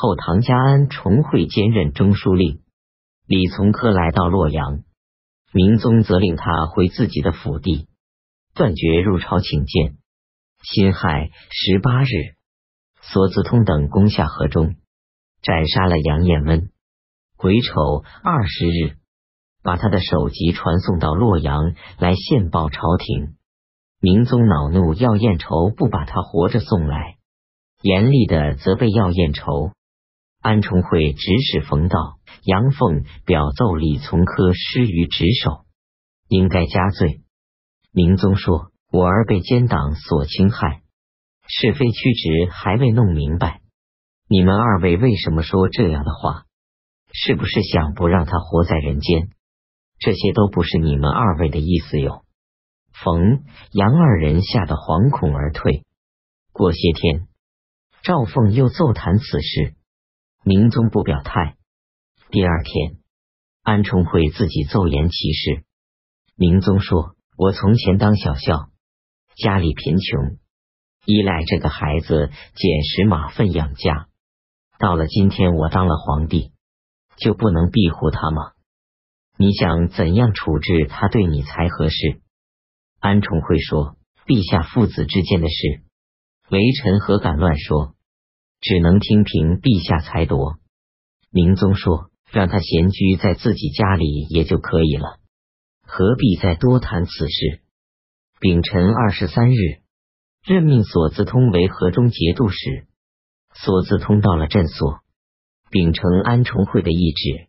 后唐家安重会兼任中书令。李从珂来到洛阳，明宗责令他回自己的府邸，断绝入朝请见。辛亥十八日，索子通等攻下河中，斩杀了杨彦温。癸丑二十日，把他的首级传送到洛阳来献报朝廷。明宗恼怒，要燕仇不把他活着送来，严厉的责备要燕仇。安重会指使冯道、杨凤表奏李从珂失于职守，应该加罪。明宗说：“我儿被奸党所侵害，是非曲直还未弄明白。你们二位为什么说这样的话？是不是想不让他活在人间？这些都不是你们二位的意思哟。”冯、杨二人吓得惶恐而退。过些天，赵凤又奏谈此事。明宗不表态。第二天，安重会自己奏言其事。明宗说：“我从前当小校，家里贫穷，依赖这个孩子捡拾马粪养家。到了今天，我当了皇帝，就不能庇护他吗？你想怎样处置他对你才合适？”安重会说：“陛下父子之间的事，微臣何敢乱说？”只能听凭陛下裁夺。明宗说：“让他闲居在自己家里也就可以了，何必再多谈此事？”丙辰二十三日，任命索字通为河中节度使。索字通到了镇所，秉承安重会的意志，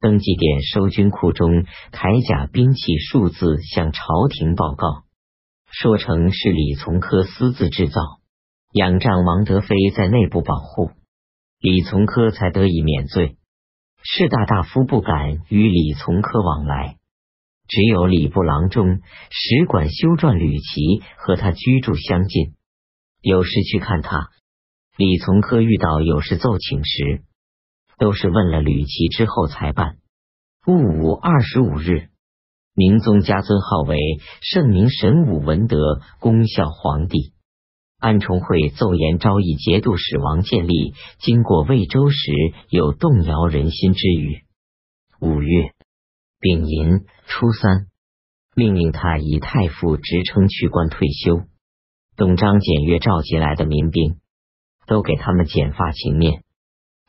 登记点收军库中铠甲兵器数字，向朝廷报告，说成是李从珂私自制造。仰仗王德妃在内部保护，李从珂才得以免罪。士大大夫不敢与李从珂往来，只有礼部郎中使馆修撰吕琦和他居住相近，有时去看他。李从珂遇到有事奏请时，都是问了吕琦之后才办。戊午二十五日，明宗加尊号为圣明神武文德恭孝皇帝。安重会奏言昭义节度使王建立经过魏州时有动摇人心之语。五月丙寅初三，命令他以太傅职称去官退休。董璋检阅召集来的民兵，都给他们剪发请面。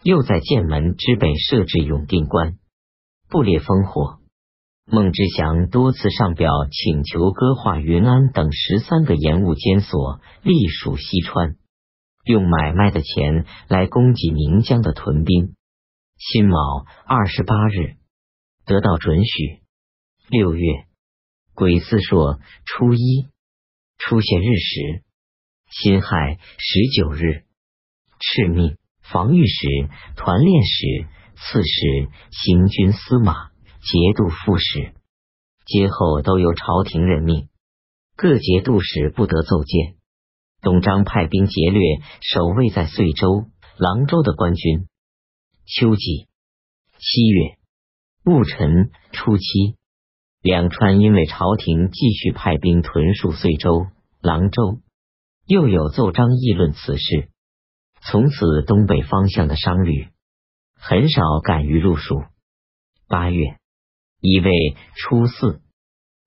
又在剑门之北设置永定关，布列烽火。孟知祥多次上表请求割划云安等十三个盐务监所隶属西川，用买卖的钱来供给宁江的屯兵。辛卯二十八日得到准许。六月癸巳朔初一出现日食。辛亥十九日敕命防御使、团练使、刺史、行军司马。节度副使，节后都由朝廷任命，各节度使不得奏谏。董璋派兵劫掠守卫在遂州、郎州的官军。秋季七月戊辰初七，两川因为朝廷继续派兵屯戍遂州、郎州，又有奏章议论此事，从此东北方向的商旅很少敢于入蜀。八月。一位初四，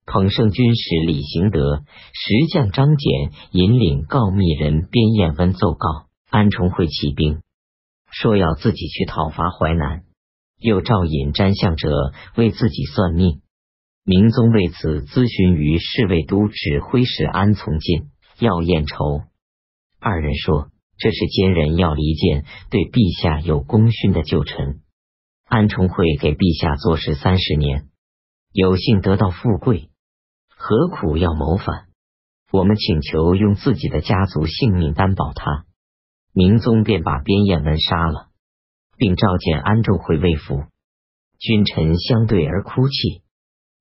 彭圣军使李行德、石将张简引领告密人边彦温奏告安重会起兵，说要自己去讨伐淮南，又召引占相者为自己算命。明宗为此咨询于侍卫都指挥使安从进、要彦筹二人，说这是奸人要离间对陛下有功勋的旧臣。安重会给陛下做事三十年，有幸得到富贵，何苦要谋反？我们请求用自己的家族性命担保他。明宗便把边彦文杀了，并召见安重会魏府君臣相对而哭泣，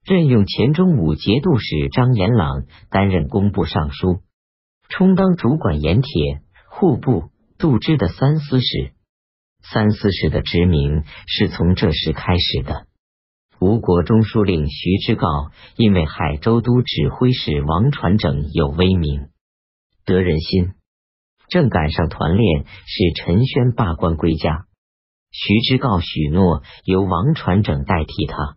任用前中武节度使张延朗担任工部尚书，充当主管盐铁、户部、度支的三司使。三司使的职名是从这时开始的。吴国中书令徐知诰因为海州都指挥使王传整有威名，得人心，正赶上团练，使陈轩罢官归家。徐知诰许诺由王传整代替他，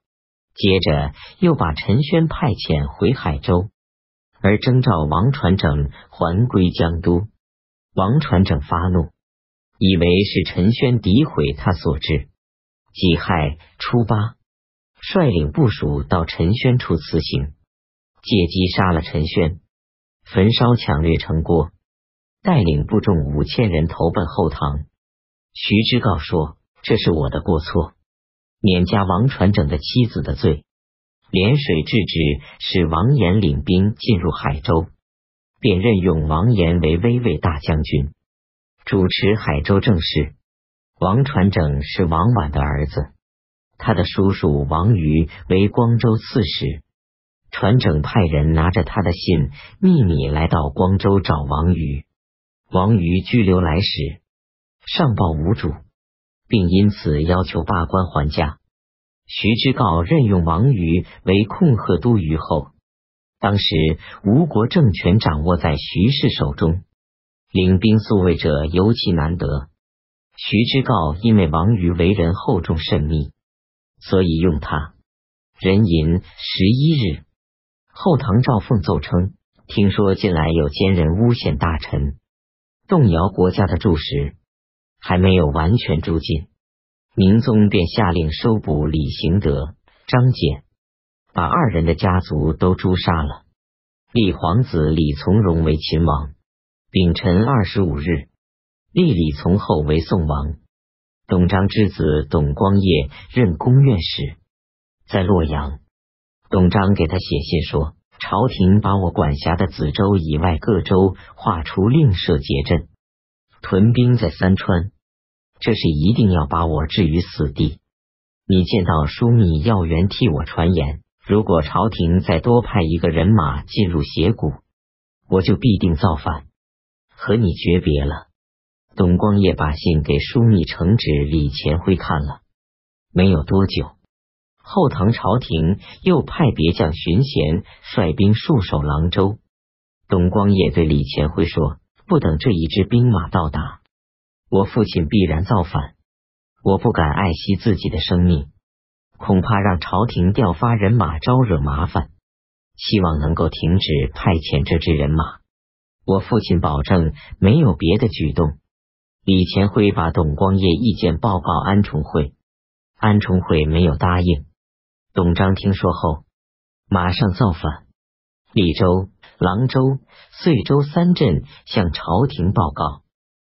接着又把陈轩派遣回海州，而征召王传整还归江都。王传整发怒，以为是陈轩诋毁他所致。己亥初八，率领部属到陈轩处辞行，借机杀了陈轩，焚烧抢掠城郭，带领部众五千人投奔后唐。徐知诰说。这是我的过错，免加王传整的妻子的罪。涟水制止，使王延领兵进入海州，便任用王延为威卫大将军，主持海州政事。王传整是王婉的儿子，他的叔叔王瑜为光州刺史。传整派人拿着他的信，秘密来到光州找王瑜。王瑜拘留来时，上报无主。并因此要求罢官还家。徐知诰任用王瑜为控贺都虞后。当时吴国政权掌握在徐氏手中，领兵宿卫者尤其难得。徐知诰因为王瑜为人厚重慎密，所以用他。壬寅十一日，后唐赵凤奏称：听说近来有奸人诬陷大臣，动摇国家的柱石。还没有完全诛尽，明宗便下令收捕李行德、张简，把二人的家族都诛杀了，立皇子李从荣为秦王。丙辰二十五日，立李从厚为宋王。董璋之子董光业任宫院使，在洛阳。董璋给他写信说：“朝廷把我管辖的梓州以外各州划出另设节镇，屯兵在三川。”这是一定要把我置于死地。你见到枢密要员替我传言，如果朝廷再多派一个人马进入斜谷，我就必定造反，和你诀别了。董光业把信给枢密承旨李乾辉看了，没有多久，后唐朝廷又派别将荀贤率兵戍守郎州。董光业对李乾辉说：“不等这一支兵马到达。”我父亲必然造反，我不敢爱惜自己的生命，恐怕让朝廷调发人马招惹麻烦，希望能够停止派遣这支人马。我父亲保证没有别的举动。李乾辉把董光业意见报告安重会，安重会没有答应。董璋听说后，马上造反。利州、郎州、遂州三镇向朝廷报告。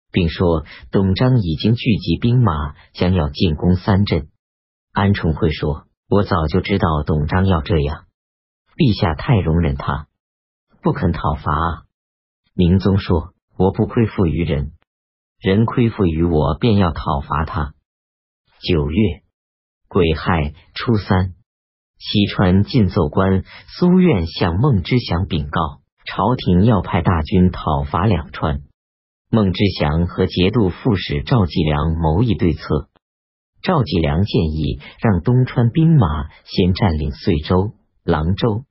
并说董璋已经聚集兵马，将要进攻三镇。安重会说：“我早就知道董璋要这样，陛下太容忍他，不肯讨伐。”明宗说：“我不亏负于人，人亏负于我，便要讨伐他。”九月癸亥初三，西川进奏官苏苑向孟知祥禀告，朝廷要派大军讨伐两川。孟知祥和节度副使赵继良谋议对策。赵继良建议让东川兵马先占领遂州、廊州，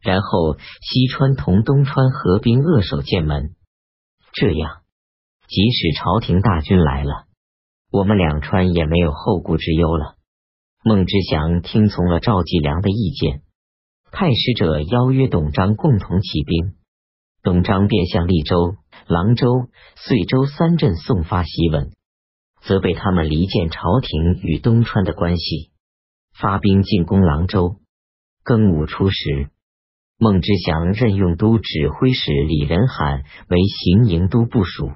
然后西川同东川合兵扼守剑门。这样，即使朝廷大军来了，我们两川也没有后顾之忧了。孟知祥听从了赵继良的意见，派使者邀约董璋共同起兵。董璋便向利州。郎州、遂州三镇送发檄文，责备他们离间朝廷与东川的关系，发兵进攻郎州。庚午初时，孟知祥任用都指挥使李仁罕为行营都部署，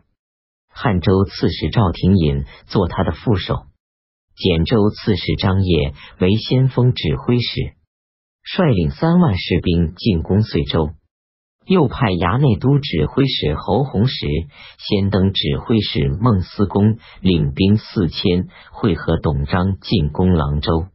汉州刺史赵廷隐做他的副手，简州刺史张掖为先锋指挥使，率领三万士兵进攻遂州。又派衙内都指挥使侯弘时先登指挥使孟思公领兵四千会合董璋进攻郎州。